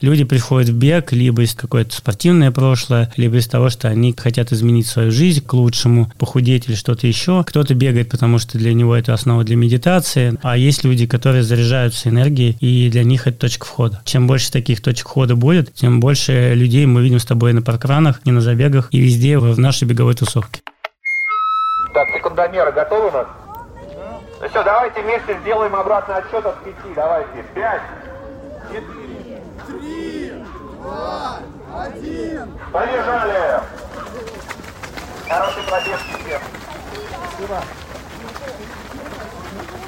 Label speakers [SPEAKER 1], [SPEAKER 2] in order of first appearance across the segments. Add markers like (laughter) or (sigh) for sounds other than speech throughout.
[SPEAKER 1] Люди приходят в бег либо из какое-то спортивное прошлое, либо из того, что они хотят изменить свою жизнь к лучшему, похудеть или что-то еще. Кто-то бегает, потому что для него это основа для медитации, а есть люди, которые заряжаются энергией, и для них это точка входа. Чем больше таких точек входа будет, тем больше людей мы видим с тобой на паркранах, не на забегах и везде в нашей беговой тусовке.
[SPEAKER 2] Так, секундомеры готовы у нас? Ну все, давайте вместе сделаем обратный отсчет от пяти. Давайте. Пять, четыре, один. Побежали! Хороший пробежки всем.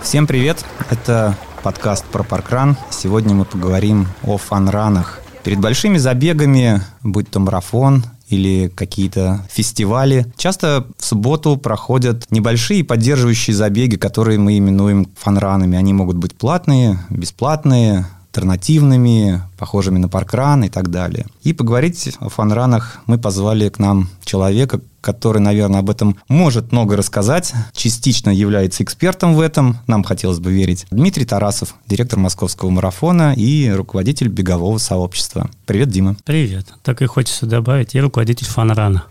[SPEAKER 3] Всем привет! Это подкаст про паркран. Сегодня мы поговорим о фанранах. Перед большими забегами, будь то марафон или какие-то фестивали. Часто в субботу проходят небольшие поддерживающие забеги, которые мы именуем фанранами. Они могут быть платные, бесплатные, альтернативными, похожими на паркран и так далее. И поговорить о фанранах мы позвали к нам человека, который, наверное, об этом может много рассказать, частично является экспертом в этом, нам хотелось бы верить. Дмитрий Тарасов, директор московского марафона и руководитель бегового сообщества. Привет, Дима.
[SPEAKER 1] Привет. Так и хочется добавить, я руководитель фанрана.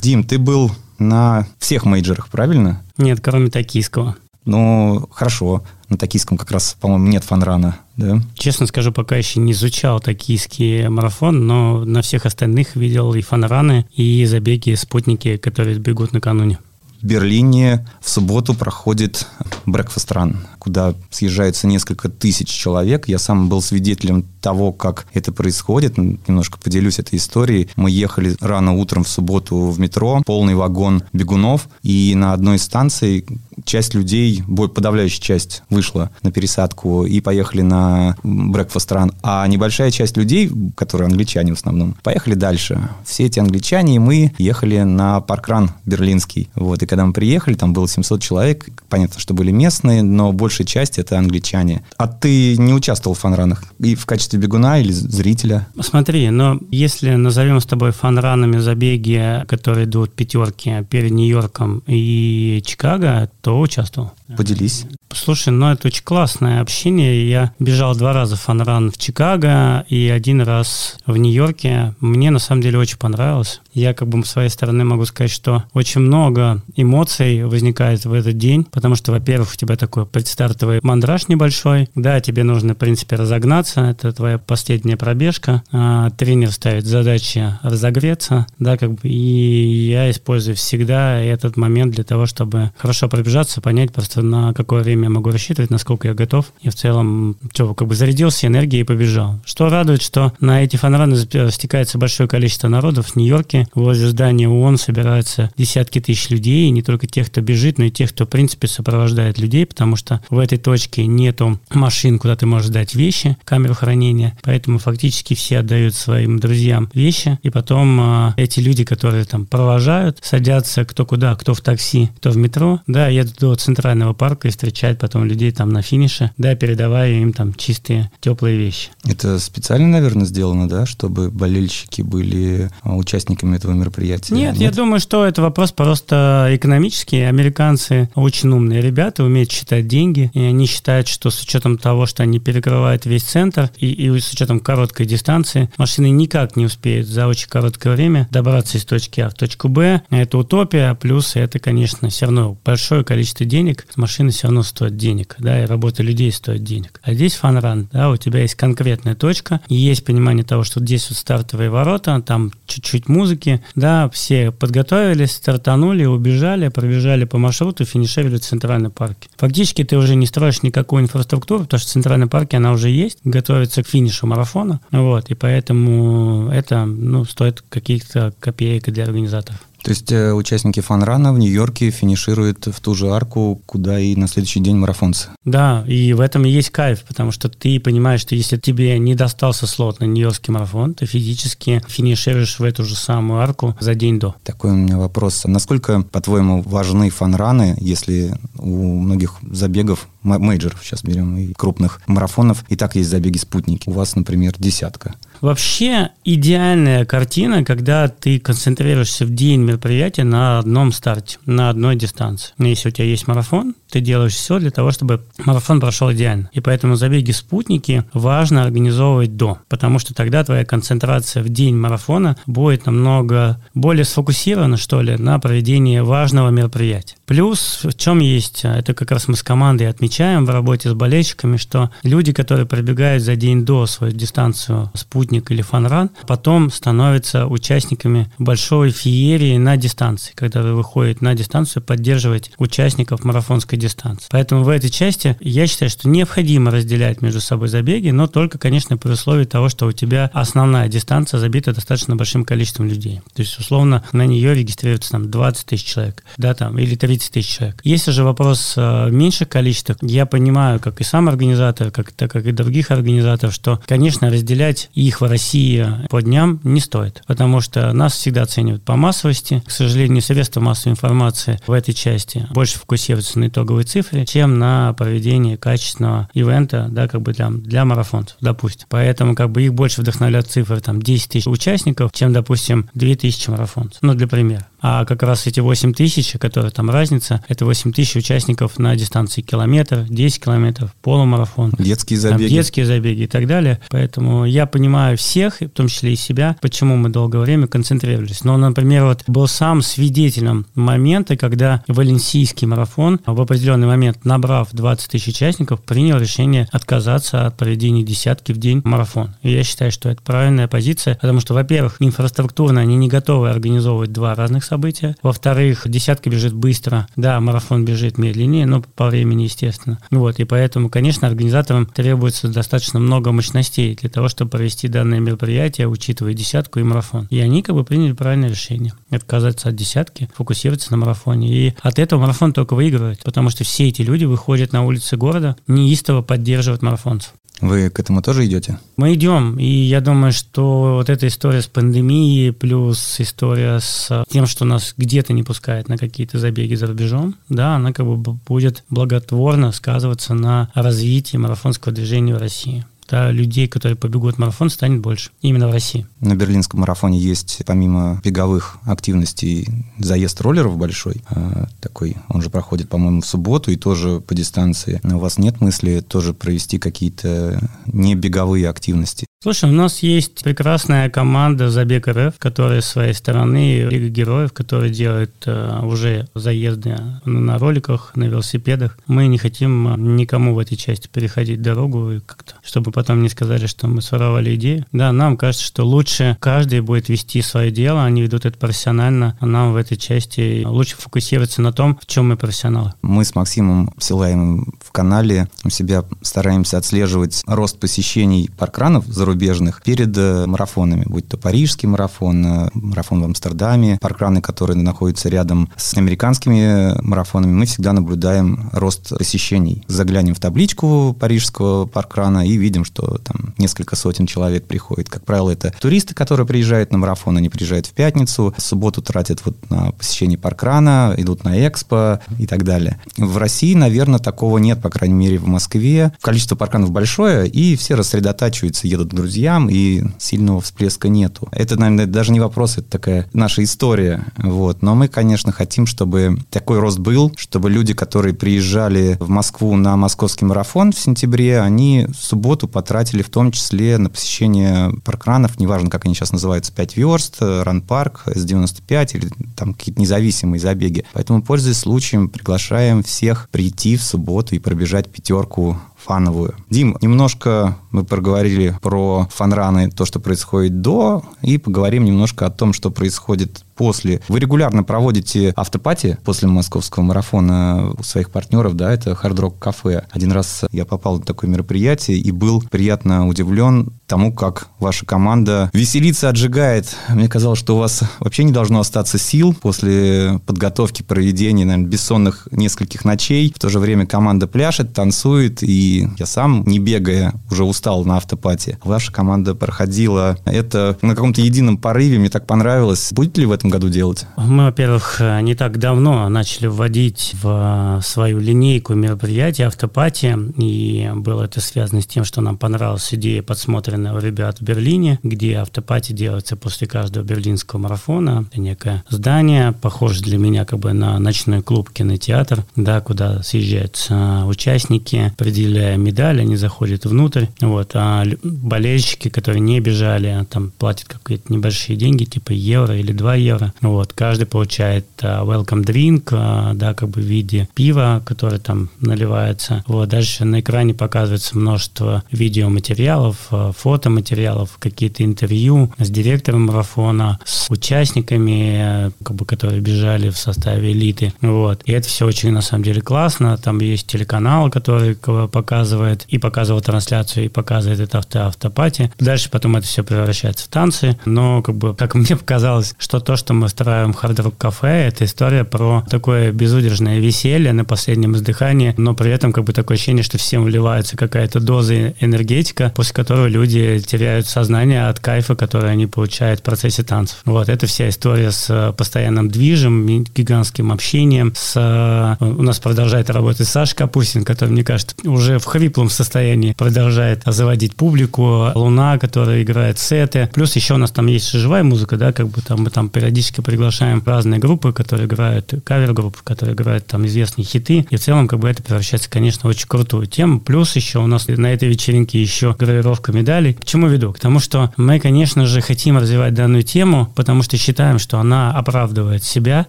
[SPEAKER 3] Дим, ты был на всех мейджерах, правильно?
[SPEAKER 1] Нет, кроме токийского.
[SPEAKER 3] Ну, хорошо. На токийском как раз, по-моему, нет фанрана, да?
[SPEAKER 1] Честно скажу, пока еще не изучал токийский марафон, но на всех остальных видел и фанраны, и забеги, спутники, которые бегут накануне.
[SPEAKER 3] В Берлине в субботу проходит Breakfast Run, куда съезжается несколько тысяч человек. Я сам был свидетелем того, как это происходит. Немножко поделюсь этой историей. Мы ехали рано утром в субботу в метро, полный вагон бегунов, и на одной из станций часть людей, подавляющая часть вышла на пересадку и поехали на Breakfast Run, а небольшая часть людей, которые англичане в основном, поехали дальше. Все эти англичане и мы ехали на паркран берлинский. Вот, и когда мы приехали, там было 700 человек, понятно, что были местные, но большая часть это англичане. А ты не участвовал в фанранах? И в качестве бегуна или зрителя?
[SPEAKER 1] Смотри, но если назовем с тобой фанранами забеги, которые идут пятерки перед Нью-Йорком и Чикаго, то участвовал.
[SPEAKER 3] Поделись.
[SPEAKER 1] Слушай, ну это очень классное общение. Я бежал два раза фанран в Чикаго и один раз в Нью-Йорке. Мне на самом деле очень понравилось. Я как бы с своей стороны могу сказать, что очень много эмоций возникает в этот день, потому что, во-первых, у тебя такой предстартовый мандраж небольшой. Да, тебе нужно, в принципе, разогнаться. Это твоя последняя пробежка. А, тренер ставит задачи разогреться. Да, как бы, и я использую всегда этот момент для того, чтобы хорошо пробежаться, понять просто на какое время я могу рассчитывать, насколько я готов. И в целом, что, как бы зарядился энергией и побежал. Что радует, что на эти фанраны стекается большое количество народов. В Нью-Йорке возле здания ООН собираются десятки тысяч людей, и не только тех, кто бежит, но и тех, кто, в принципе, сопровождает людей, потому что в этой точке нету машин, куда ты можешь дать вещи, камеру хранения, поэтому фактически все отдают своим друзьям вещи, и потом э, эти люди, которые там провожают, садятся кто куда, кто в такси, кто в метро, да, едут до центрального центрального парка и встречать потом людей там на финише, да, передавая им там чистые, теплые вещи.
[SPEAKER 3] Это специально, наверное, сделано, да, чтобы болельщики были а, участниками этого мероприятия?
[SPEAKER 1] Нет, Нет? я думаю, что это вопрос просто экономический. Американцы очень умные ребята, умеют считать деньги, и они считают, что с учетом того, что они перекрывают весь центр, и, и с учетом короткой дистанции, машины никак не успеют за очень короткое время добраться из точки А в точку Б. Это утопия, плюс это, конечно, все равно большое количество денег, машина все равно стоит денег, да, и работа людей стоит денег. А здесь фанран, да, у тебя есть конкретная точка, есть понимание того, что здесь вот стартовые ворота, там чуть-чуть музыки, да, все подготовились, стартанули, убежали, пробежали по маршруту, финишировали в центральном парке. Фактически ты уже не строишь никакую инфраструктуру, потому что в центральном парке она уже есть, готовится к финишу марафона, вот, и поэтому это, ну, стоит каких-то копеек для организаторов.
[SPEAKER 3] То есть э, участники фанрана в Нью-Йорке финишируют в ту же арку, куда и на следующий день марафонцы.
[SPEAKER 1] Да, и в этом и есть кайф, потому что ты понимаешь, что если тебе не достался слот на Нью-Йоркский марафон, ты физически финишируешь в эту же самую арку за день до.
[SPEAKER 3] Такой у меня вопрос. Насколько, по-твоему, важны фанраны, если у многих забегов мейджеров, сейчас берем, и крупных марафонов, и так есть забеги-спутники. У вас, например, десятка.
[SPEAKER 1] Вообще идеальная картина, когда ты концентрируешься в день мероприятия на одном старте, на одной дистанции. Если у тебя есть марафон, ты делаешь все для того, чтобы марафон прошел идеально. И поэтому забеги спутники важно организовывать до, потому что тогда твоя концентрация в день марафона будет намного более сфокусирована, что ли, на проведении важного мероприятия. Плюс в чем есть, это как раз мы с командой отмечаем в работе с болельщиками, что люди, которые пробегают за день до свою дистанцию спутник или фанран, потом становятся участниками большой феерии на дистанции, когда вы выходите на дистанцию поддерживать участников марафонской дистанции. Поэтому в этой части я считаю, что необходимо разделять между собой забеги, но только, конечно, при условии того, что у тебя основная дистанция забита достаточно большим количеством людей. То есть, условно, на нее регистрируется там 20 тысяч человек, да, там, или 30 тысяч человек. Если же вопрос э, меньших количеств, я понимаю, как и сам организатор, как, так как и других организаторов, что, конечно, разделять их в России по дням не стоит, потому что нас всегда оценивают по массовости. К сожалению, средства массовой информации в этой части больше фокусируются на итоговой цифре, чем на проведении качественного ивента, да, как бы для, для марафонцев, допустим. Поэтому как бы их больше вдохновляют цифры там 10 тысяч участников, чем, допустим, 2000 марафонцев. Ну, для примера. А как раз эти 8 тысяч, которые там разница, это 8 тысяч участников на дистанции километр, 10 километров, полумарафон.
[SPEAKER 3] Детские забеги.
[SPEAKER 1] Там, детские забеги и так далее. Поэтому я понимаю всех, в том числе и себя, почему мы долгое время концентрировались. Но, например, вот был сам свидетелем момента, когда Валенсийский марафон в определенный момент, набрав 20 тысяч участников, принял решение отказаться от проведения десятки в день марафон. И я считаю, что это правильная позиция, потому что, во-первых, инфраструктурно они не готовы организовывать два разных события. Во-вторых, десятка бежит быстро. Да, марафон бежит медленнее, но по времени, естественно. Вот, и поэтому, конечно, организаторам требуется достаточно много мощностей для того, чтобы провести данное мероприятие, учитывая десятку и марафон. И они как бы приняли правильное решение. Отказаться от десятки, фокусироваться на марафоне. И от этого марафон только выигрывает, потому что все эти люди выходят на улицы города, неистово поддерживают марафонцев.
[SPEAKER 3] Вы к этому тоже идете?
[SPEAKER 1] Мы идем, и я думаю, что вот эта история с пандемией плюс история с тем, что нас где-то не пускают на какие-то забеги за рубежом, да, она как бы будет благотворно сказываться на развитии марафонского движения в России да, людей, которые побегут марафон, станет больше. Именно в России.
[SPEAKER 3] На берлинском марафоне есть, помимо беговых активностей, заезд роллеров большой. А, такой, он же проходит, по-моему, в субботу и тоже по дистанции. У вас нет мысли тоже провести какие-то не беговые активности?
[SPEAKER 1] Слушай, у нас есть прекрасная команда Забег РФ, которая с своей стороны Лига Героев, которая делает э, уже заезды на роликах, на велосипедах. Мы не хотим э, никому в этой части переходить дорогу, и как-то, чтобы потом не сказали, что мы своровали идею. Да, нам кажется, что лучше каждый будет вести свое дело, они ведут это профессионально, а нам в этой части лучше фокусироваться на том, в чем мы профессионалы.
[SPEAKER 3] Мы с Максимом ссылаем в канале, у себя стараемся отслеживать рост посещений паркранов зарубежных перед э, марафонами, будь то парижский марафон, э, марафон в Амстердаме, паркраны, которые находятся рядом с американскими марафонами, мы всегда наблюдаем рост посещений. Заглянем в табличку парижского паркрана и видим, что там несколько сотен человек приходит. Как правило, это туристы, которые приезжают на марафон, они приезжают в пятницу, в субботу тратят вот на посещение паркрана, идут на экспо и так далее. В России, наверное, такого нет, по крайней мере, в Москве. Количество паркранов большое, и все рассредотачиваются, едут к друзьям, и сильного всплеска нету. Это, наверное, даже не вопрос, это такая наша история. Вот. Но мы, конечно, хотим, чтобы такой рост был, чтобы люди, которые приезжали в Москву на московский марафон в сентябре, они в субботу потратили в том числе на посещение паркранов, неважно, как они сейчас называются, 5 верст, Ран-парк, С-95 или там какие-то независимые забеги. Поэтому, пользуясь случаем, приглашаем всех прийти в субботу и пробежать пятерку фановую. Дим, немножко мы проговорили про фанраны, то, что происходит до, и поговорим немножко о том, что происходит после. Вы регулярно проводите автопати после московского марафона у своих партнеров, да, это Hard Rock Кафе. Один раз я попал на такое мероприятие и был приятно удивлен тому, как ваша команда веселится, отжигает. Мне казалось, что у вас вообще не должно остаться сил после подготовки, проведения, наверное, бессонных нескольких ночей. В то же время команда пляшет, танцует, и я сам, не бегая, уже устал на автопате. Ваша команда проходила это на каком-то едином порыве, мне так понравилось. Будет ли в этом этом году делать?
[SPEAKER 1] Мы, во-первых, не так давно начали вводить в свою линейку мероприятий автопати, и было это связано с тем, что нам понравилась идея, подсмотренная у ребят в Берлине, где автопати делается после каждого берлинского марафона. Это некое здание, похоже для меня как бы на ночной клуб, кинотеатр, да, куда съезжаются участники, определяя медаль, они заходят внутрь, вот, а болельщики, которые не бежали, там платят какие-то небольшие деньги, типа евро или 2 евро, вот, каждый получает uh, welcome drink, uh, да, как бы в виде пива, которое там наливается, вот, дальше на экране показывается множество видеоматериалов, uh, фотоматериалов, какие-то интервью с директором марафона, с участниками, как бы, которые бежали в составе элиты, вот, и это все очень, на самом деле, классно, там есть телеканал, который показывает и показывал трансляцию, и показывает это авто автопати. Дальше потом это все превращается в танцы, но как бы, как мне (laughs) показалось, что то, что мы устраиваем Rock Cafe, это история про такое безудержное веселье на последнем издыхании, но при этом как бы такое ощущение, что всем вливается какая-то доза энергетика, после которой люди теряют сознание от кайфа, который они получают в процессе танцев. Вот, это вся история с постоянным движем, гигантским общением, с... У нас продолжает работать Саша Капустин, который, мне кажется, уже в хриплом состоянии продолжает заводить публику, Луна, которая играет сеты. Плюс еще у нас там есть живая музыка, да, как бы там мы там периодически приглашаем разные группы, которые играют, кавер-группы, которые играют там известные хиты. И в целом как бы это превращается, конечно, в очень крутую тему. Плюс еще у нас на этой вечеринке еще гравировка медалей. К чему веду? К тому, что мы, конечно же, хотим развивать данную тему, потому что считаем, что она оправдывает себя.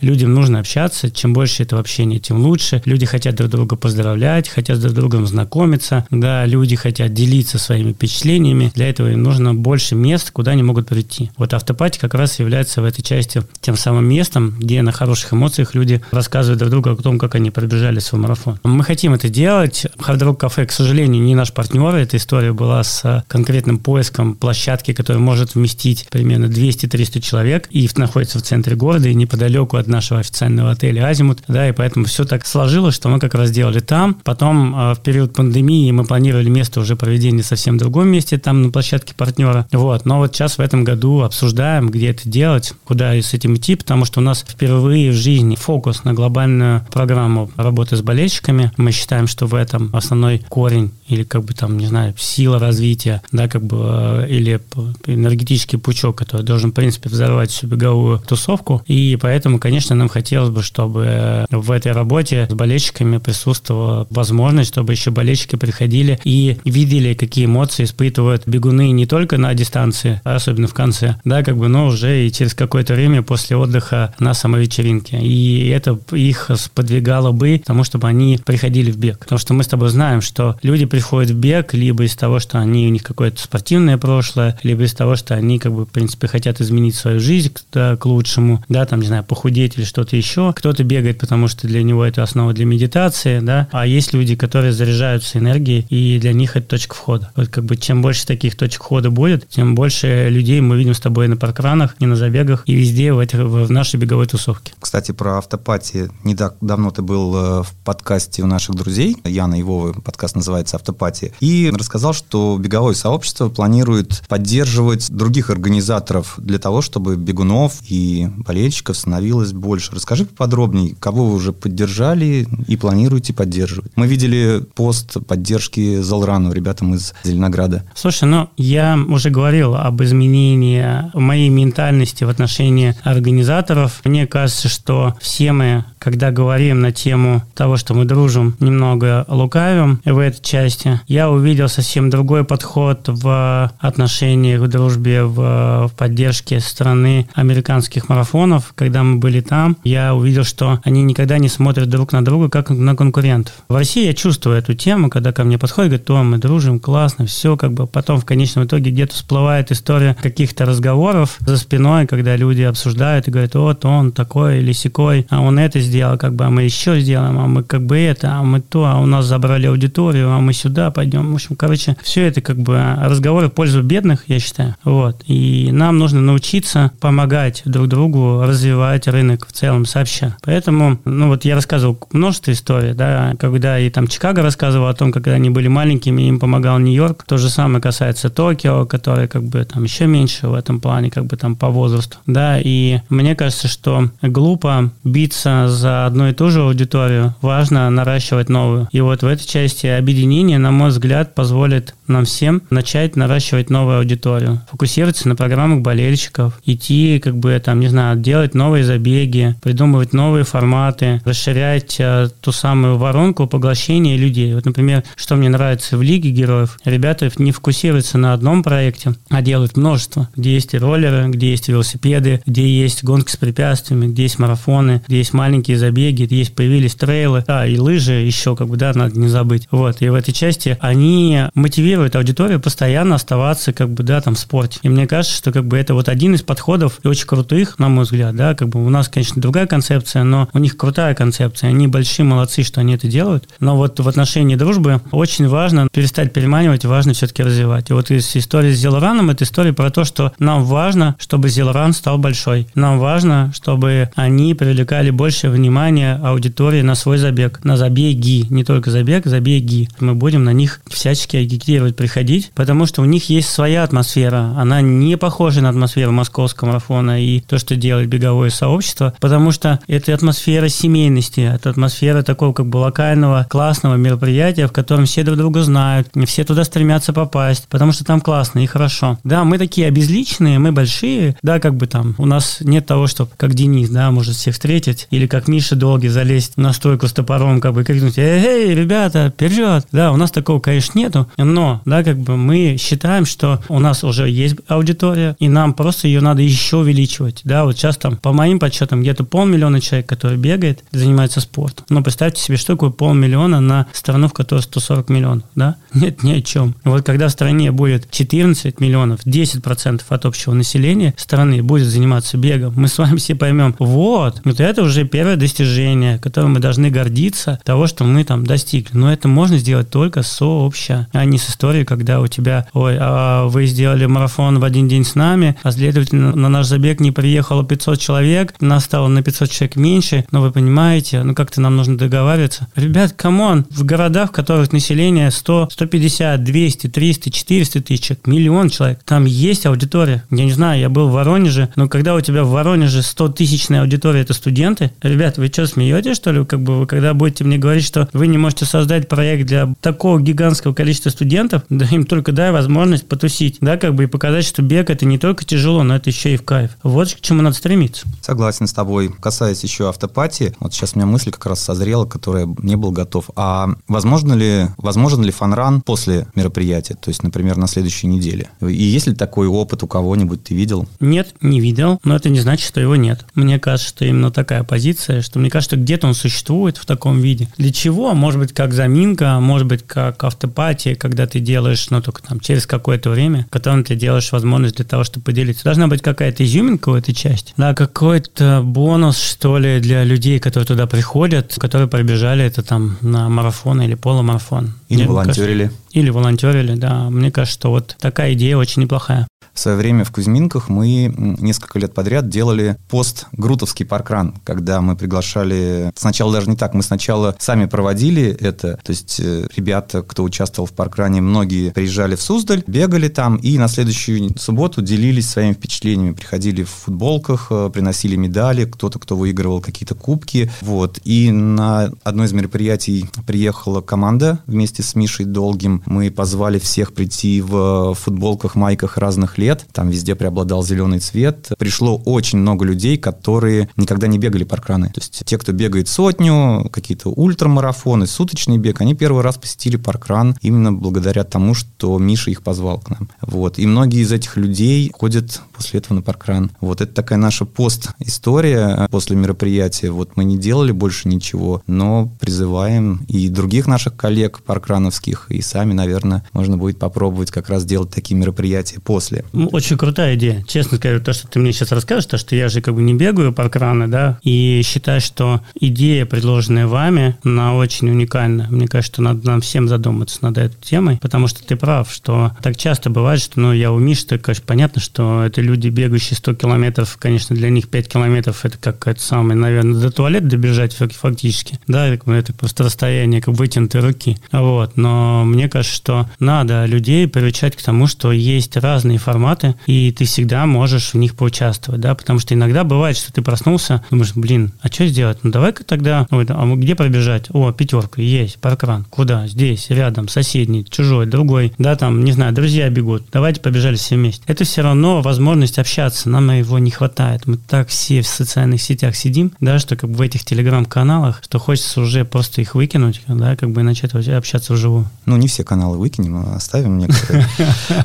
[SPEAKER 1] Людям нужно общаться. Чем больше этого общения, тем лучше. Люди хотят друг друга поздравлять, хотят друг с другом знакомиться. Да, люди хотят делиться своими впечатлениями. Для этого им нужно больше мест, куда они могут прийти. Вот автопати как раз является в этой части тем самым местом, где на хороших эмоциях люди рассказывают друг другу о том, как они пробежали свой марафон. Мы хотим это делать. Hard Rock Cafe, к сожалению, не наш партнер. Эта история была с конкретным поиском площадки, которая может вместить примерно 200-300 человек и находится в центре города и неподалеку от нашего официального отеля «Азимут». Да, и поэтому все так сложилось, что мы как раз делали там. Потом а, в период пандемии мы планировали место уже проведения совсем в другом месте, там на площадке партнера. Вот. Но вот сейчас в этом году обсуждаем, где это делать, куда с этим идти, потому что у нас впервые в жизни фокус на глобальную программу работы с болельщиками. Мы считаем, что в этом основной корень или как бы там, не знаю, сила развития, да, как бы, э, или энергетический пучок, который должен, в принципе, взорвать всю беговую тусовку. И поэтому, конечно, нам хотелось бы, чтобы в этой работе с болельщиками присутствовала возможность, чтобы еще болельщики приходили и видели, какие эмоции испытывают бегуны не только на дистанции, а особенно в конце, да, как бы, но уже и через какое-то время после отдыха на самой вечеринке. И это их сподвигало бы тому, чтобы они приходили в бег. Потому что мы с тобой знаем, что люди приходят в бег либо из того, что они, у них какое-то спортивное прошлое, либо из того, что они, как бы, в принципе, хотят изменить свою жизнь да, к лучшему, да, там, не знаю, похудеть или что-то еще. Кто-то бегает, потому что для него это основа для медитации, да, а есть люди, которые заряжаются энергией, и для них это точка входа. Вот как бы чем больше таких точек входа будет, тем больше людей мы видим с тобой на паркранах, и на забегах, и везде в, этих, в нашей беговой тусовке.
[SPEAKER 3] Кстати, про автопати. Не так давно ты был э, в подкасте у наших друзей, Яна и Вова, подкаст называется «Автопати», и рассказал, что беговое сообщество планирует поддерживать других организаторов для того, чтобы бегунов и болельщиков становилось больше. Расскажи поподробнее, кого вы уже поддержали и планируете поддерживать. Мы видели пост поддержки Залрану ребятам из Зеленограда.
[SPEAKER 1] Слушай, ну я уже говорил об изменении моей ментальности в отношении организаторов. Мне кажется, что все мы, когда говорим на тему того, что мы дружим, немного лукавим в этой части, я увидел совсем другой подход в отношении к дружбе, в, в поддержке страны американских марафонов. Когда мы были там, я увидел, что они никогда не смотрят друг на друга, как на конкурентов. В России я чувствую эту тему, когда ко мне подходят, говорят, то мы дружим, классно, все, как бы потом в конечном итоге где-то всплывает история каких-то разговоров за спиной, когда люди обсуждают и говорят, вот он такой или сякой, а он это сделал, как бы, а мы еще сделаем, а мы как бы это, а мы то, а у нас забрали аудиторию, а мы сюда пойдем. В общем, короче, все это как бы разговоры в пользу бедных, я считаю. Вот. И нам нужно научиться помогать друг другу развивать рынок в целом сообща. Поэтому, ну вот я рассказывал множество историй, да, когда и там Чикаго рассказывал о том, когда они были маленькими, им помогал Нью-Йорк. То же самое касается Токио, который как бы там еще меньше в этом плане, как бы там по возрасту, да, И мне кажется, что глупо биться за одну и ту же аудиторию, важно наращивать новую. И вот в этой части объединение, на мой взгляд, позволит нам всем начать наращивать новую аудиторию, фокусироваться на программах болельщиков, идти, как бы, там, не знаю, делать новые забеги, придумывать новые форматы, расширять э, ту самую воронку поглощения людей. Вот, например, что мне нравится в Лиге героев, ребята не фокусируются на одном проекте, а делают множество, где есть и роллеры, где есть велосипеды, где есть гонки с препятствиями, где есть марафоны, где есть маленькие забеги, где есть появились трейлы, а, и лыжи еще, как бы, да, надо не забыть. Вот, и в этой части они мотивируют аудиторию постоянно оставаться, как бы, да, там, в спорте. И мне кажется, что, как бы, это вот один из подходов, и очень крутых, на мой взгляд, да, как бы, у нас, конечно, другая концепция, но у них крутая концепция, они большие молодцы, что они это делают, но вот в отношении дружбы очень важно перестать переманивать, важно все-таки развивать. И вот из истории с Зелораном, это история про то, что нам важно, чтобы Зелоран стал большой. Нам важно, чтобы они привлекали больше внимания аудитории на свой забег, на забеги, не только забег, забеги. Мы будем на них всячески агитировать, приходить, потому что у них есть своя атмосфера. Она не похожа на атмосферу московского марафона и то, что делает беговое сообщество, потому что это атмосфера семейности, это атмосфера такого как бы локального классного мероприятия, в котором все друг друга знают, все туда стремятся попасть, потому что там классно и хорошо. Да, мы такие обезличенные, мы большие, да, как бы там, у нас нет того, что как Денис, да, может всех встретить, или как Миша Долгий залезть на стойку с топором, как бы крикнуть, эй, эй, ребята, вперед! Да, у нас такого, конечно, нету, но, да, как бы мы считаем, что у нас уже есть аудитория, и нам просто ее надо еще увеличивать, да, вот сейчас там, по моим подсчетам, где-то полмиллиона человек, который бегает, занимается спортом. Но представьте себе, что такое полмиллиона на страну, в которой 140 миллионов, да? (laughs) Нет ни о чем. Вот когда в стране будет 14 миллионов, 10% от общего населения страны будет заниматься бегом, мы с вами все поймем, вот, вот это уже первое достижение, которым мы должны гордиться, того, что мы там достигли. Но это можно сделать только сообща, а не с историей, когда у тебя, ой, а вы сделали марафон в один день с нами, а следовательно, на наш забег не приехало 500 человек, нас стало на 500 человек меньше, но вы понимаете, ну как-то нам нужно договариваться. Ребят, come on, в городах, в которых население 100, 150, 200, 300, 400 тысяч, миллион человек, там есть аудитория. Я не знаю, я был в Воронеже, но когда у тебя в Воронеже 100 тысячная аудитория, это студенты, ребят, вы что, смеетесь, что ли? Как бы вы когда будете мне говорить, что вы не можете создать проект для такого гигантского количества студентов, (laughs) да им только дай возможность потусить, да, как бы и показать, что бег это не только тяжело, но это еще и в кайф. Вот к чему надо стремиться.
[SPEAKER 3] Согласен с тобой. Касаясь еще автопатии, вот сейчас у меня мысль как раз созрела, которая не был готов. А возможно ли, возможен ли фанран после мероприятия, то есть, например, на следующей неделе? И есть ли такой опыт у кого-нибудь, ты видел?
[SPEAKER 1] Нет, не видел, но это не значит, что его нет. Мне кажется, что именно такая позиция, что мне кажется, что где-то он существует в таком виде. Для чего? Может быть, как заминка, может быть, как автопатия, когда ты делаешь, ну, только там через какое-то время, которым ты делаешь возможность для того, чтобы поделиться. Должна быть какая-то изюминка в этой части, да, какой-то бонус, что ли, для людей, которые туда приходят, которые пробежали это там на марафон или полумарафон.
[SPEAKER 3] Или волонтерили.
[SPEAKER 1] Кажется, или волонтерили, да. Мне кажется, что вот такая идея очень неплохая.
[SPEAKER 3] В свое время в Кузьминках мы несколько лет подряд делали пост «Грутовский паркран», когда мы приглашали... Сначала даже не так, мы сначала сами проводили это, то есть э, ребята, кто участвовал в паркране, многие приезжали в Суздаль, бегали там, и на следующую субботу делились своими впечатлениями, приходили в футболках, э, приносили медали, кто-то, кто выигрывал какие-то кубки, вот. И на одно из мероприятий приехала команда вместе с Мишей Долгим, мы позвали всех прийти в футболках, майках разных лет. Там везде преобладал зеленый цвет. Пришло очень много людей, которые никогда не бегали паркраны. То есть те, кто бегает сотню, какие-то ультрамарафоны, суточный бег, они первый раз посетили паркран именно благодаря тому, что Миша их позвал к нам. Вот. И многие из этих людей ходят после этого на паркран. Вот это такая наша пост-история после мероприятия. Вот мы не делали больше ничего, но призываем и других наших коллег паркрановских, и сами наверное, можно будет попробовать как раз делать такие мероприятия после.
[SPEAKER 1] Очень крутая идея. Честно скажу, то, что ты мне сейчас расскажешь, то, что я же как бы не бегаю по краны, да, и считаю, что идея, предложенная вами, она очень уникальна. Мне кажется, что надо нам всем задуматься над этой темой, потому что ты прав, что так часто бывает, что, ну, я у Миши, конечно, понятно, что это люди, бегающие 100 километров, конечно, для них 5 километров это как это самое, наверное, до туалета добежать фактически, да, это просто расстояние как вытянутой руки, вот, но мне кажется, что надо людей приучать к тому, что есть разные форматы, и ты всегда можешь в них поучаствовать, да, потому что иногда бывает, что ты проснулся, думаешь, блин, а что сделать? Ну, давай-ка тогда, ой, а где пробежать? О, пятерка, есть, паркран. Куда? Здесь, рядом, соседний, чужой, другой, да, там, не знаю, друзья бегут. Давайте побежали все вместе. Это все равно возможность общаться, нам его не хватает. Мы так все в социальных сетях сидим, да, что как бы в этих телеграм-каналах, что хочется уже просто их выкинуть, да, как бы начать общаться вживую.
[SPEAKER 3] Ну, не все каналы выкинем, а оставим некоторые. (laughs)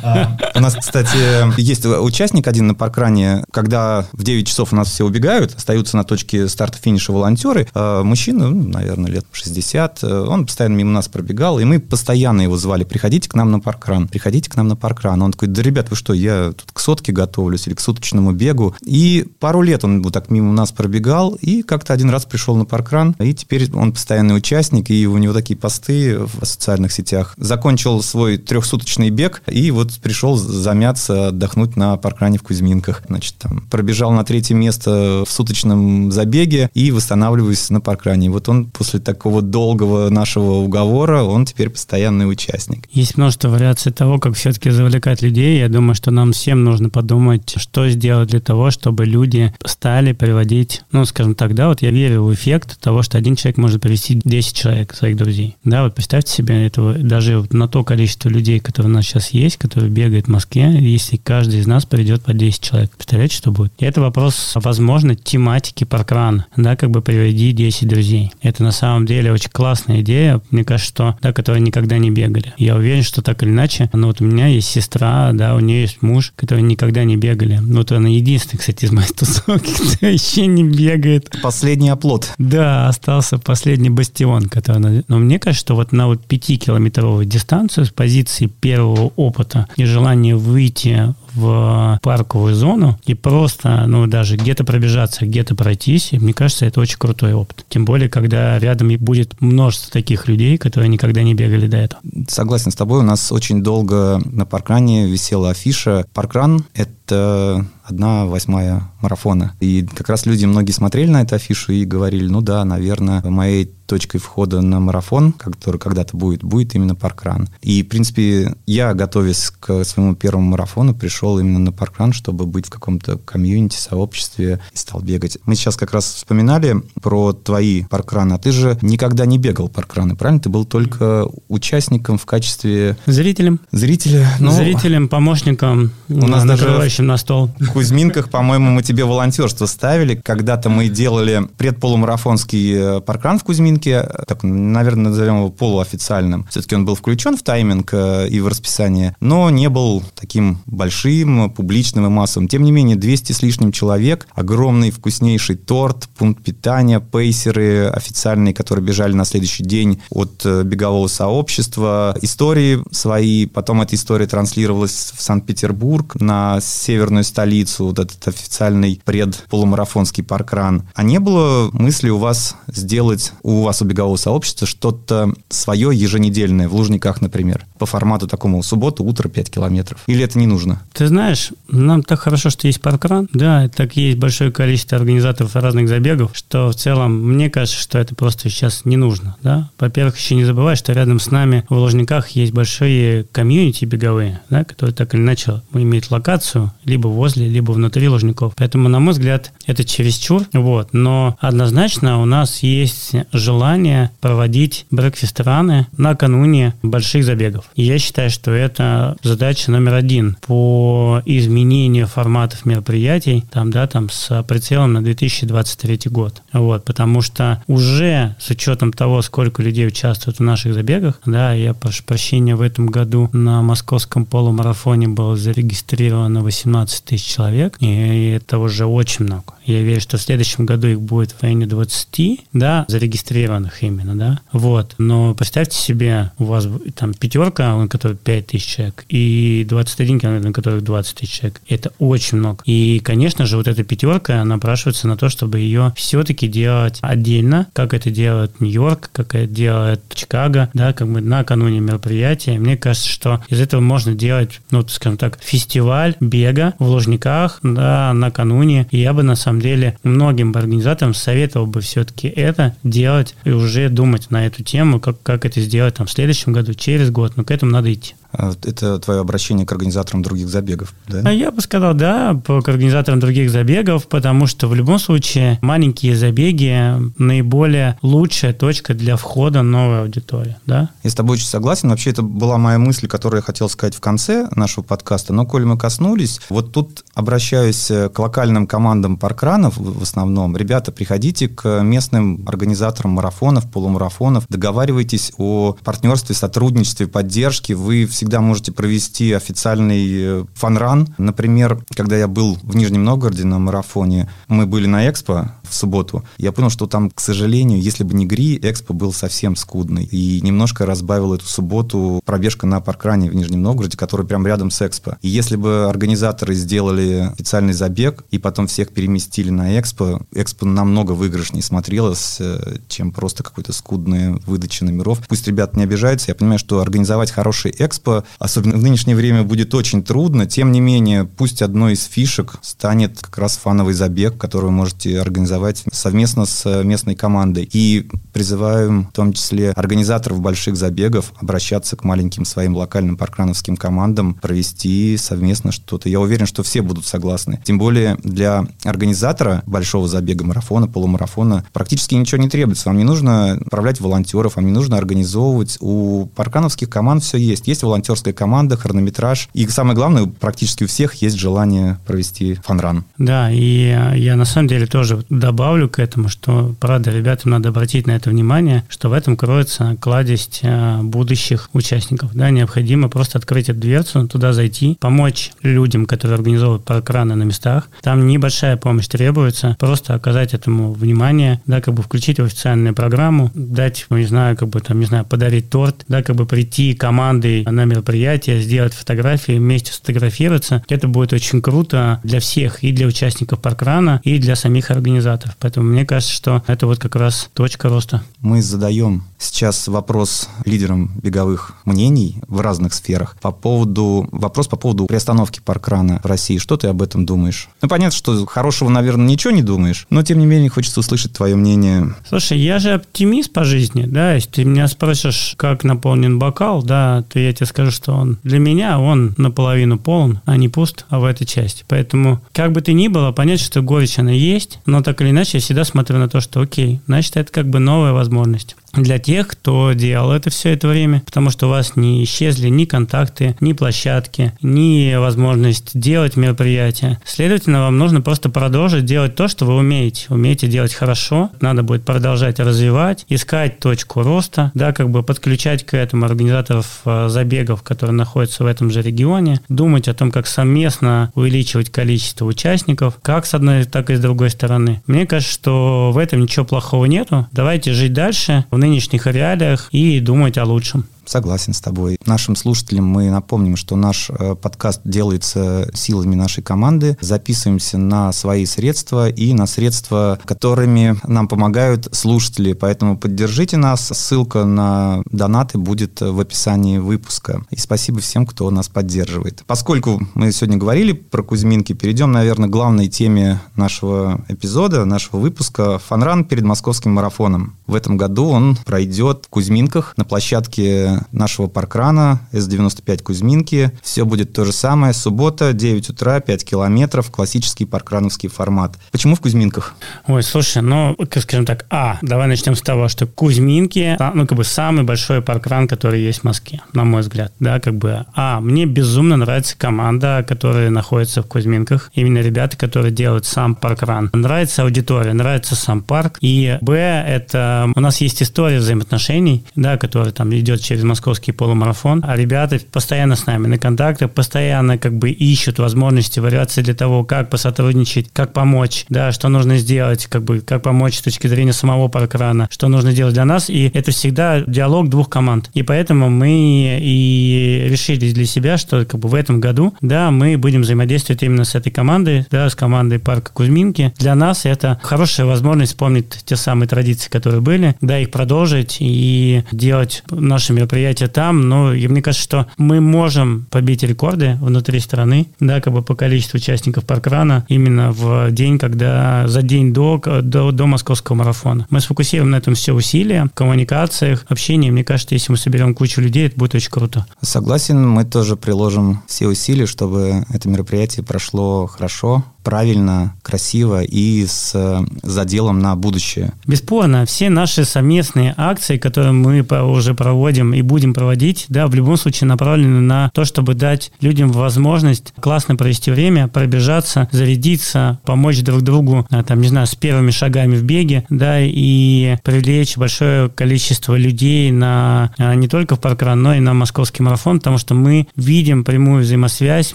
[SPEAKER 3] А, у нас, кстати, есть участник один на паркране, когда в 9 часов у нас все убегают, остаются на точке старта-финиша волонтеры, а, мужчина, ну, наверное, лет 60, он постоянно мимо нас пробегал, и мы постоянно его звали, приходите к нам на паркран, приходите к нам на паркран. Он такой, да, ребят, вы что, я тут к сотке готовлюсь или к суточному бегу. И пару лет он вот так мимо нас пробегал, и как-то один раз пришел на паркран, и теперь он постоянный участник, и у него такие посты в социальных сетях. Закончил свой трехсуточный бег, и вот пришел замяться, отдохнуть на паркране в Кузьминках. Значит, там пробежал на третье место в суточном забеге и восстанавливаюсь на паркране. Вот он после такого долгого нашего уговора, он теперь постоянный участник.
[SPEAKER 1] Есть множество вариаций того, как все-таки завлекать людей. Я думаю, что нам всем нужно подумать, что сделать для того, чтобы люди стали приводить, ну, скажем так, да, вот я верю в эффект того, что один человек может привести 10 человек, своих друзей. Да, вот представьте себе этого, даже вот на то количество людей, которые у нас сейчас есть, которые бегают в Москве, если каждый из нас приведет по 10 человек. Представляете, что будет? И это вопрос, возможно, тематики паркрана, да, как бы приведи 10 друзей. Это на самом деле очень классная идея, мне кажется, что, да, которые никогда не бегали. Я уверен, что так или иначе, ну вот у меня есть сестра, да, у нее есть муж, которые никогда не бегали. Ну, вот она единственная, кстати, из моей тусовки, (laughs) кто еще не бегает.
[SPEAKER 3] Последний оплот.
[SPEAKER 1] Да, остался последний бастион, который... Но мне кажется, что вот на вот пятикилометровую дистанцию с позиции первого опыта и желания выйти в парковую зону и просто, ну, даже где-то пробежаться, где-то пройтись, и мне кажется, это очень крутой опыт. Тем более, когда рядом будет множество таких людей, которые никогда не бегали до этого.
[SPEAKER 3] Согласен с тобой. У нас очень долго на паркране висела афиша. Паркран — это одна восьмая марафона. И как раз люди многие смотрели на эту афишу и говорили, ну да, наверное, моей точкой входа на марафон, который когда-то будет, будет именно паркран. И, в принципе, я, готовясь к своему первому марафону, пришел именно на паркран, чтобы быть в каком-то комьюнити, сообществе и стал бегать. Мы сейчас как раз вспоминали про твои паркраны, а ты же никогда не бегал паркраны, правильно? Ты был только участником в качестве...
[SPEAKER 1] Зрителем.
[SPEAKER 3] Зрителя.
[SPEAKER 1] Ну, Зрителем, помощником, у нас накрывающим даже на стол.
[SPEAKER 3] В Кузьминках, по-моему, мы тебе волонтерство ставили. Когда-то мы делали предполумарафонский э, паркран в Кузьминке, тайминге, так, наверное, назовем его полуофициальным. Все-таки он был включен в тайминг э, и в расписание, но не был таким большим, публичным и массовым. Тем не менее, 200 с лишним человек, огромный вкуснейший торт, пункт питания, пейсеры официальные, которые бежали на следующий день от э, бегового сообщества, истории свои. Потом эта история транслировалась в Санкт-Петербург на северную столицу, вот этот официальный предполумарафонский паркран. А не было мысли у вас сделать у вас у бегового сообщества что-то свое еженедельное в Лужниках, например, по формату такому субботу, утро 5 километров? Или это не нужно?
[SPEAKER 1] Ты знаешь, нам так хорошо, что есть паркран. Да, так есть большое количество организаторов разных забегов, что в целом мне кажется, что это просто сейчас не нужно. Да? Во-первых, еще не забывай, что рядом с нами в Лужниках есть большие комьюнити беговые, да, которые так или иначе имеют локацию либо возле, либо внутри Лужников. Поэтому, на мой взгляд, это чересчур. Вот. Но однозначно у нас есть желание проводить брекфест-раны накануне больших забегов. Я считаю, что это задача номер один по изменению форматов мероприятий, там, да, там с прицелом на 2023 год. Вот, потому что уже с учетом того, сколько людей участвует в наших забегах, да, я прошу прощения, в этом году на московском полумарафоне было зарегистрировано 18 тысяч человек, и это уже очень много. Я верю, что в следующем году их будет в районе 20, да, зарегистрированных именно, да. Вот. Но представьте себе, у вас там пятерка, на которой 5 тысяч человек, и 21 километр, на которых 20 тысяч человек. Это очень много. И, конечно же, вот эта пятерка напрашивается на то, чтобы ее все-таки делать отдельно, как это делает Нью-Йорк, как это делает Чикаго, да, как бы накануне мероприятия. Мне кажется, что из этого можно делать, ну, скажем так, фестиваль бега в Лужниках, да, накануне. И я бы на самом деле многим организаторам советовал бы все-таки это делать и уже думать на эту тему, как, как это сделать там в следующем году, через год, но к этому надо идти.
[SPEAKER 3] А, это твое обращение к организаторам других забегов, да?
[SPEAKER 1] А я бы сказал, да, к организаторам других забегов, потому что в любом случае маленькие забеги наиболее лучшая точка для входа новой аудитории, да?
[SPEAKER 3] Я с тобой очень согласен. Вообще, это была моя мысль, которую я хотел сказать в конце нашего подкаста, но, коль мы коснулись, вот тут обращаюсь к локальным командам паркранов в основном. Ребята, приходите к местным организаторам марафонов, полумарафонов, договаривайтесь о партнерстве, сотрудничестве, поддержке. Вы все всегда можете провести официальный э, фанран. Например, когда я был в Нижнем Новгороде на марафоне, мы были на Экспо в субботу, я понял, что там, к сожалению, если бы не ГРИ, Экспо был совсем скудный. И немножко разбавил эту субботу пробежка на паркране в Нижнем Новгороде, который прям рядом с Экспо. И если бы организаторы сделали официальный забег и потом всех переместили на Экспо, Экспо намного выигрышнее смотрелось, э, чем просто какой-то скудная выдача номеров. Пусть ребята не обижаются, я понимаю, что организовать хороший Экспо особенно в нынешнее время, будет очень трудно. Тем не менее, пусть одной из фишек станет как раз фановый забег, который вы можете организовать совместно с местной командой. И призываем в том числе организаторов больших забегов обращаться к маленьким своим локальным паркрановским командам, провести совместно что-то. Я уверен, что все будут согласны. Тем более для организатора большого забега, марафона, полумарафона практически ничего не требуется. Вам не нужно отправлять волонтеров, вам не нужно организовывать. У паркановских команд все есть. Есть волонтерская команда, хронометраж. И самое главное, практически у всех есть желание провести фанран.
[SPEAKER 1] Да, и я на самом деле тоже добавлю к этому, что, правда, ребятам надо обратить на это внимание, что в этом кроется кладезь э, будущих участников. Да, необходимо просто открыть эту дверцу, туда зайти, помочь людям, которые организовывают паркраны на местах. Там небольшая помощь требуется, просто оказать этому внимание, да, как бы включить в официальную программу, дать, ну, не знаю, как бы там, не знаю, подарить торт, да, как бы прийти командой на мероприятие, сделать фотографии, вместе сфотографироваться. Это будет очень круто для всех, и для участников паркрана, и для самих организаторов. Поэтому мне кажется, что это вот как раз точка роста.
[SPEAKER 3] Мы задаем сейчас вопрос лидерам беговых мнений в разных сферах по поводу вопрос по поводу приостановки паркрана в России. Что ты об этом думаешь? Ну, понятно, что хорошего, наверное, ничего не думаешь, но тем не менее хочется услышать твое мнение.
[SPEAKER 1] Слушай, я же оптимист по жизни, да, если ты меня спросишь, как наполнен бокал, да, то я тебе скажу, что он для меня он наполовину полон, а не пуст, а в этой части. Поэтому, как бы ты ни было, понять, что горечь она есть, но так или иначе я всегда смотрю на то, что окей, значит, это как бы новая возможность для тех, кто делал это все это время, потому что у вас не исчезли ни контакты, ни площадки, ни возможность делать мероприятия. Следовательно, вам нужно просто продолжить делать то, что вы умеете. Умеете делать хорошо, надо будет продолжать развивать, искать точку роста, да, как бы подключать к этому организаторов э, забегов, которые находятся в этом же регионе, думать о том, как совместно увеличивать количество участников, как с одной, так и с другой стороны. Мне кажется, что в этом ничего плохого нету. Давайте жить дальше. В нынешних реалиях и думать о лучшем.
[SPEAKER 3] Согласен с тобой. Нашим слушателям мы напомним, что наш э, подкаст делается силами нашей команды. Записываемся на свои средства и на средства, которыми нам помогают слушатели. Поэтому поддержите нас. Ссылка на донаты будет в описании выпуска. И спасибо всем, кто нас поддерживает. Поскольку мы сегодня говорили про Кузьминки, перейдем, наверное, к главной теме нашего эпизода, нашего выпуска. Фанран перед московским марафоном. В этом году он пройдет в Кузьминках на площадке нашего паркрана С-95 Кузьминки. Все будет то же самое. Суббота, 9 утра, 5 километров, классический паркрановский формат. Почему в Кузьминках?
[SPEAKER 1] Ой, слушай, ну, скажем так, а, давай начнем с того, что Кузьминки, ну, как бы самый большой паркран, который есть в Москве, на мой взгляд, да, как бы, а, мне безумно нравится команда, которая находится в Кузьминках, именно ребята, которые делают сам паркран. Нравится аудитория, нравится сам парк, и, б, это, у нас есть история взаимоотношений, да, которая там идет через через московский полумарафон. А ребята постоянно с нами на контактах, постоянно как бы ищут возможности, вариации для того, как посотрудничать, как помочь, да, что нужно сделать, как бы, как помочь с точки зрения самого паркрана, что нужно делать для нас. И это всегда диалог двух команд. И поэтому мы и решили для себя, что как бы в этом году, да, мы будем взаимодействовать именно с этой командой, да, с командой парка Кузьминки. Для нас это хорошая возможность вспомнить те самые традиции, которые были, да, их продолжить и делать наши мероприятия мероприятие там, но и мне кажется, что мы можем побить рекорды внутри страны, да, как бы по количеству участников паркрана именно в день, когда за день до, до, до московского марафона. Мы сфокусируем на этом все усилия, коммуникациях, общении. Мне кажется, если мы соберем кучу людей, это будет очень круто.
[SPEAKER 3] Согласен, мы тоже приложим все усилия, чтобы это мероприятие прошло хорошо, правильно, красиво и с заделом на будущее.
[SPEAKER 1] Бесспорно, все наши совместные акции, которые мы уже проводим и будем проводить, да, в любом случае направлены на то, чтобы дать людям возможность классно провести время, пробежаться, зарядиться, помочь друг другу, а, там, не знаю, с первыми шагами в беге, да, и привлечь большое количество людей на а, не только в паркран, но и на московский марафон, потому что мы видим прямую взаимосвязь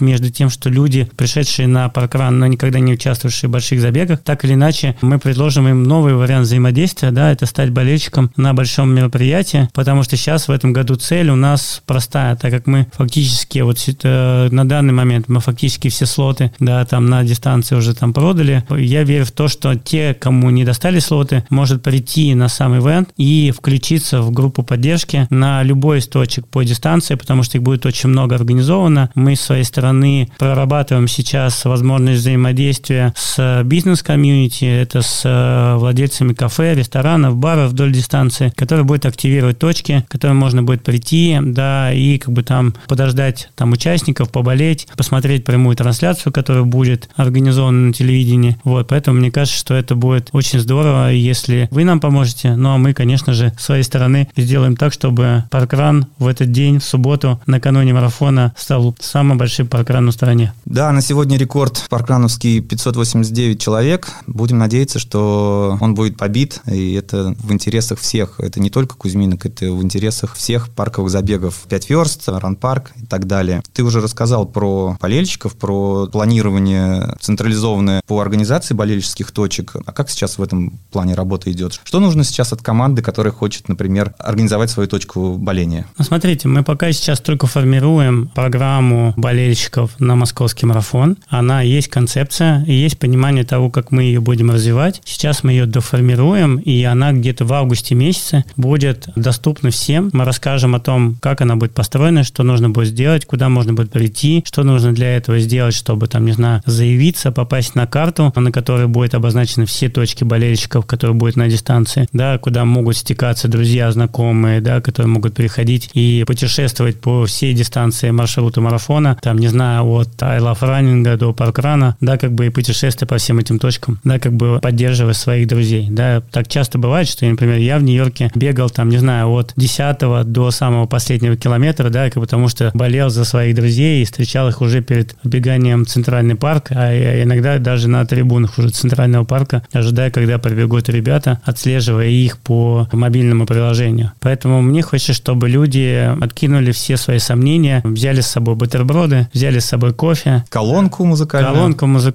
[SPEAKER 1] между тем, что люди, пришедшие на паркран, но никогда не участвовавшие в больших забегах, так или иначе мы предложим им новый вариант взаимодействия, да, это стать болельщиком на большом мероприятии, потому что сейчас в этом году цель у нас простая, так как мы фактически вот э, на данный момент мы фактически все слоты, да, там на дистанции уже там продали. Я верю в то, что те, кому не достали слоты, может прийти на сам ивент и включиться в группу поддержки на любой из точек по дистанции, потому что их будет очень много организовано. Мы с своей стороны прорабатываем сейчас возможность взаимодействия с бизнес-комьюнити, это с э, владельцами кафе, ресторанов, баров вдоль дистанции, который будет активировать точки, к которым можно будет прийти, да, и как бы там подождать там участников, поболеть, посмотреть прямую трансляцию, которая будет организована на телевидении. Вот, поэтому мне кажется, что это будет очень здорово, если вы нам поможете. Ну, а мы, конечно же, с своей стороны сделаем так, чтобы паркран в этот день, в субботу, накануне марафона, стал самым большим паркраном в стране.
[SPEAKER 3] Да, на сегодня рекорд паркрановский 589 человек. Будем надеяться, что он будет побит, и это в интересах всех. Это не только Кузьминок, это в интересах всех парковых забегов. 5 верст, ранпарк и так далее. Ты уже рассказал про болельщиков, про планирование централизованное по организации болельщических точек. А как сейчас в этом плане работа идет? Что нужно сейчас от команды, которая хочет, например, организовать свою точку боления?
[SPEAKER 1] Ну, смотрите, мы пока сейчас только формируем программу болельщиков на московский марафон. Она есть концепция, и есть понимание того, как мы ее будем развивать. Сейчас мы ее доформируем, и она где-то в августе месяце будет доступна всем. Мы расскажем о том, как она будет построена, что нужно будет сделать, куда можно будет прийти, что нужно для этого сделать, чтобы, там, не знаю, заявиться, попасть на карту, на которой будет обозначены все точки болельщиков, которые будут на дистанции, да, куда могут стекаться друзья, знакомые, да, которые могут переходить и путешествовать по всей дистанции маршрута марафона, там, не знаю, от I Love Running до паркрана, да, как бы и путешествие по всем этим точкам, да, как бы поддерживая своих друзей, да. Так часто бывает, что, например, я в Нью-Йорке бегал там, не знаю, от 10 до самого последнего километра, да, потому что болел за своих друзей и встречал их уже перед беганием в Центральный парк, а иногда даже на трибунах уже Центрального парка, ожидая, когда прибегут ребята, отслеживая их по мобильному приложению. Поэтому мне хочется, чтобы люди откинули все свои сомнения, взяли с собой бутерброды, взяли с собой кофе.
[SPEAKER 3] Колонку музыкальную.
[SPEAKER 1] Колонку музыкальную,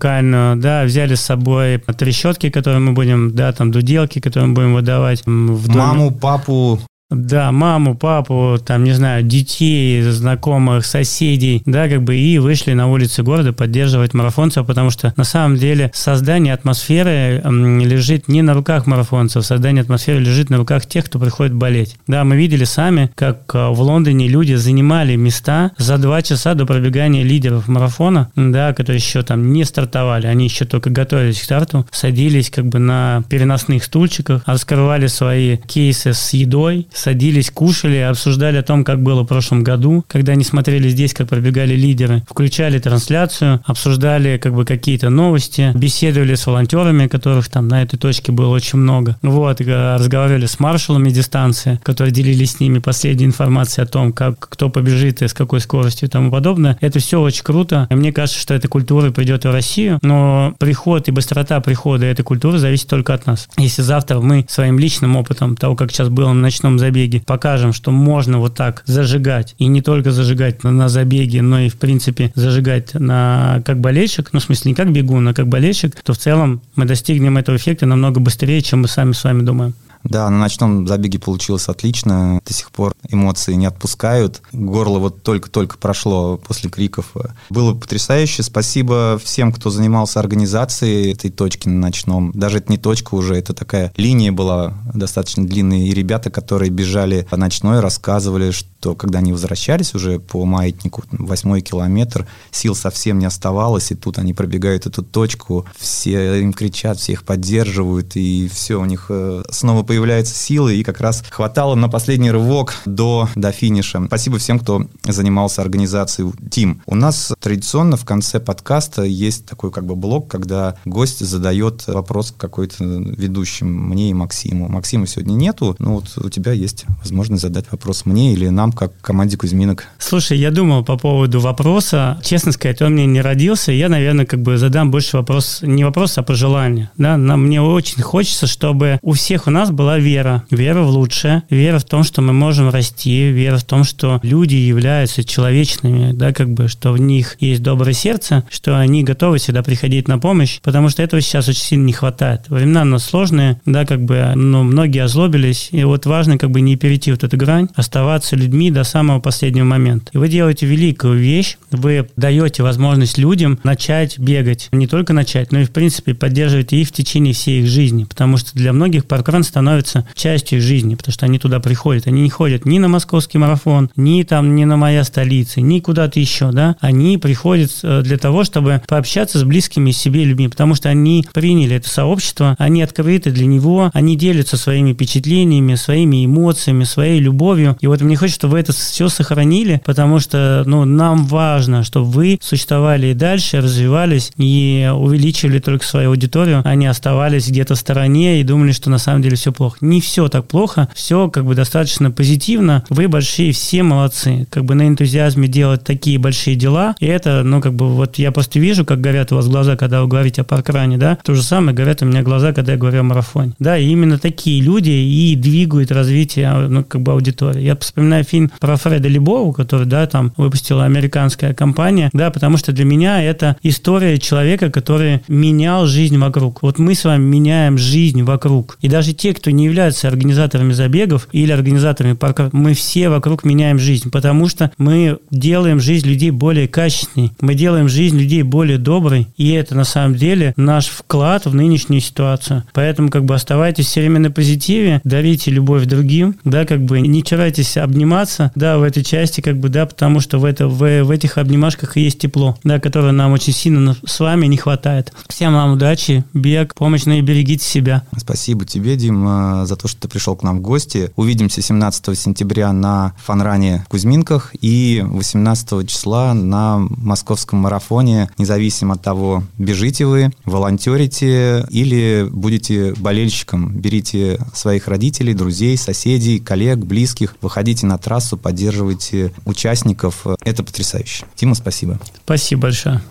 [SPEAKER 1] да, взяли с собой трещотки, которые мы будем, да, там, дуделки, которые мы будем выдавать.
[SPEAKER 3] В. Маму, папу,
[SPEAKER 1] да, маму, папу, там, не знаю, детей, знакомых, соседей, да, как бы и вышли на улицы города поддерживать марафонцев, потому что на самом деле создание атмосферы лежит не на руках марафонцев, создание атмосферы лежит на руках тех, кто приходит болеть. Да, мы видели сами, как а, в Лондоне люди занимали места за два часа до пробегания лидеров марафона, да, которые еще там не стартовали, они еще только готовились к старту, садились как бы на переносных стульчиках, раскрывали свои кейсы с едой, садились, кушали, обсуждали о том, как было в прошлом году, когда они смотрели здесь, как пробегали лидеры, включали трансляцию, обсуждали как бы какие-то новости, беседовали с волонтерами, которых там на этой точке было очень много. Вот, разговаривали с маршалами дистанции, которые делились с ними последней информацией о том, как кто побежит и с какой скоростью и тому подобное. Это все очень круто. Мне кажется, что эта культура придет в Россию, но приход и быстрота прихода этой культуры зависит только от нас. Если завтра мы своим личным опытом того, как сейчас было на ночном забеге, покажем, что можно вот так зажигать, и не только зажигать на, на забеге, но и, в принципе, зажигать на как болельщик, ну, в смысле, не как бегун, а как болельщик, то в целом мы достигнем этого эффекта намного быстрее, чем мы сами с вами думаем.
[SPEAKER 3] Да, на ночном забеге получилось отлично. До сих пор эмоции не отпускают. Горло вот только-только прошло после криков. Было потрясающе. Спасибо всем, кто занимался организацией этой точки на ночном. Даже это не точка уже, это такая линия была достаточно длинная. И ребята, которые бежали по ночной, рассказывали, что когда они возвращались уже по маятнику, восьмой километр, сил совсем не оставалось, и тут они пробегают эту точку, все им кричат, всех поддерживают, и все, у них э, снова появляются силы, и как раз хватало на последний рывок до, до финиша. Спасибо всем, кто занимался организацией Тим. У нас традиционно в конце подкаста есть такой как бы блок, когда гость задает вопрос какой-то ведущим, мне и Максиму. Максима сегодня нету, но вот у тебя есть возможность задать вопрос мне или нам, как команде Кузьминок.
[SPEAKER 1] Слушай, я думал по поводу вопроса. Честно сказать, он мне не родился. Я, наверное, как бы задам больше вопрос, не вопрос, а пожелание. Да? Нам, мне очень хочется, чтобы у всех у нас была вера. Вера в лучшее, вера в том, что мы можем расти, вера в том, что люди являются человечными, да, как бы, что в них есть доброе сердце, что они готовы всегда приходить на помощь, потому что этого сейчас очень сильно не хватает. Времена у нас сложные, да, как бы, но многие озлобились, и вот важно как бы не перейти вот эту грань, оставаться людьми до самого последнего момента. И вы делаете великую вещь, вы даете возможность людям начать бегать. Не только начать, но и, в принципе, поддерживаете их в течение всей их жизни, потому что для многих паркран становится частью их жизни, потому что они туда приходят. Они не ходят ни на московский марафон, ни там, ни на моя столица, ни куда-то еще, да. Они приходят э, для того, чтобы пообщаться с близкими себе людьми, потому что они приняли это сообщество, они открыты для него, они делятся своими впечатлениями, своими эмоциями, своей любовью. И вот мне хочется, чтобы вы это все сохранили, потому что ну, нам важно, чтобы вы существовали и дальше, развивались и увеличивали только свою аудиторию, а не оставались где-то в стороне и думали, что на самом деле все плохо. Не все так плохо, все как бы достаточно позитивно. Вы большие, все молодцы. Как бы на энтузиазме делать такие большие дела. И это, ну, как бы вот я просто вижу, как горят у вас глаза, когда вы говорите о паркране, да. То же самое горят у меня глаза, когда я говорю о марафоне. Да, и именно такие люди и двигают развитие, ну, как бы аудитории. Я вспоминаю фильм про Фреда Лебову, который, да, там выпустила американская компания, да, потому что для меня это история человека, который менял жизнь вокруг. Вот мы с вами меняем жизнь вокруг. И даже те, кто не являются организаторами забегов или организаторами парков, мы все вокруг меняем жизнь, потому что мы делаем жизнь людей более качественной, мы делаем жизнь людей более доброй, и это на самом деле наш вклад в нынешнюю ситуацию. Поэтому как бы оставайтесь все время на позитиве, дарите любовь другим, да, как бы не чарайтесь обниматься, да, в этой части, как бы, да, потому что в, это, в, в этих обнимашках есть тепло, да, которое нам очень сильно с вами не хватает. Всем вам удачи, бег, помощь, ну и берегите себя.
[SPEAKER 3] Спасибо тебе, Дим, э, за то, что ты пришел к нам в гости. Увидимся 17 сентября на фанране в Кузьминках и 18 числа на московском марафоне, независимо от того, бежите вы, волонтерите или будете болельщиком. Берите своих родителей, друзей, соседей, коллег, близких, выходите на трассу, поддерживайте участников. Это потрясающе. Тима, спасибо.
[SPEAKER 1] Спасибо большое.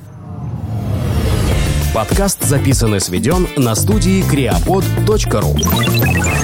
[SPEAKER 4] Подкаст записан и сведен на студии creapod.ru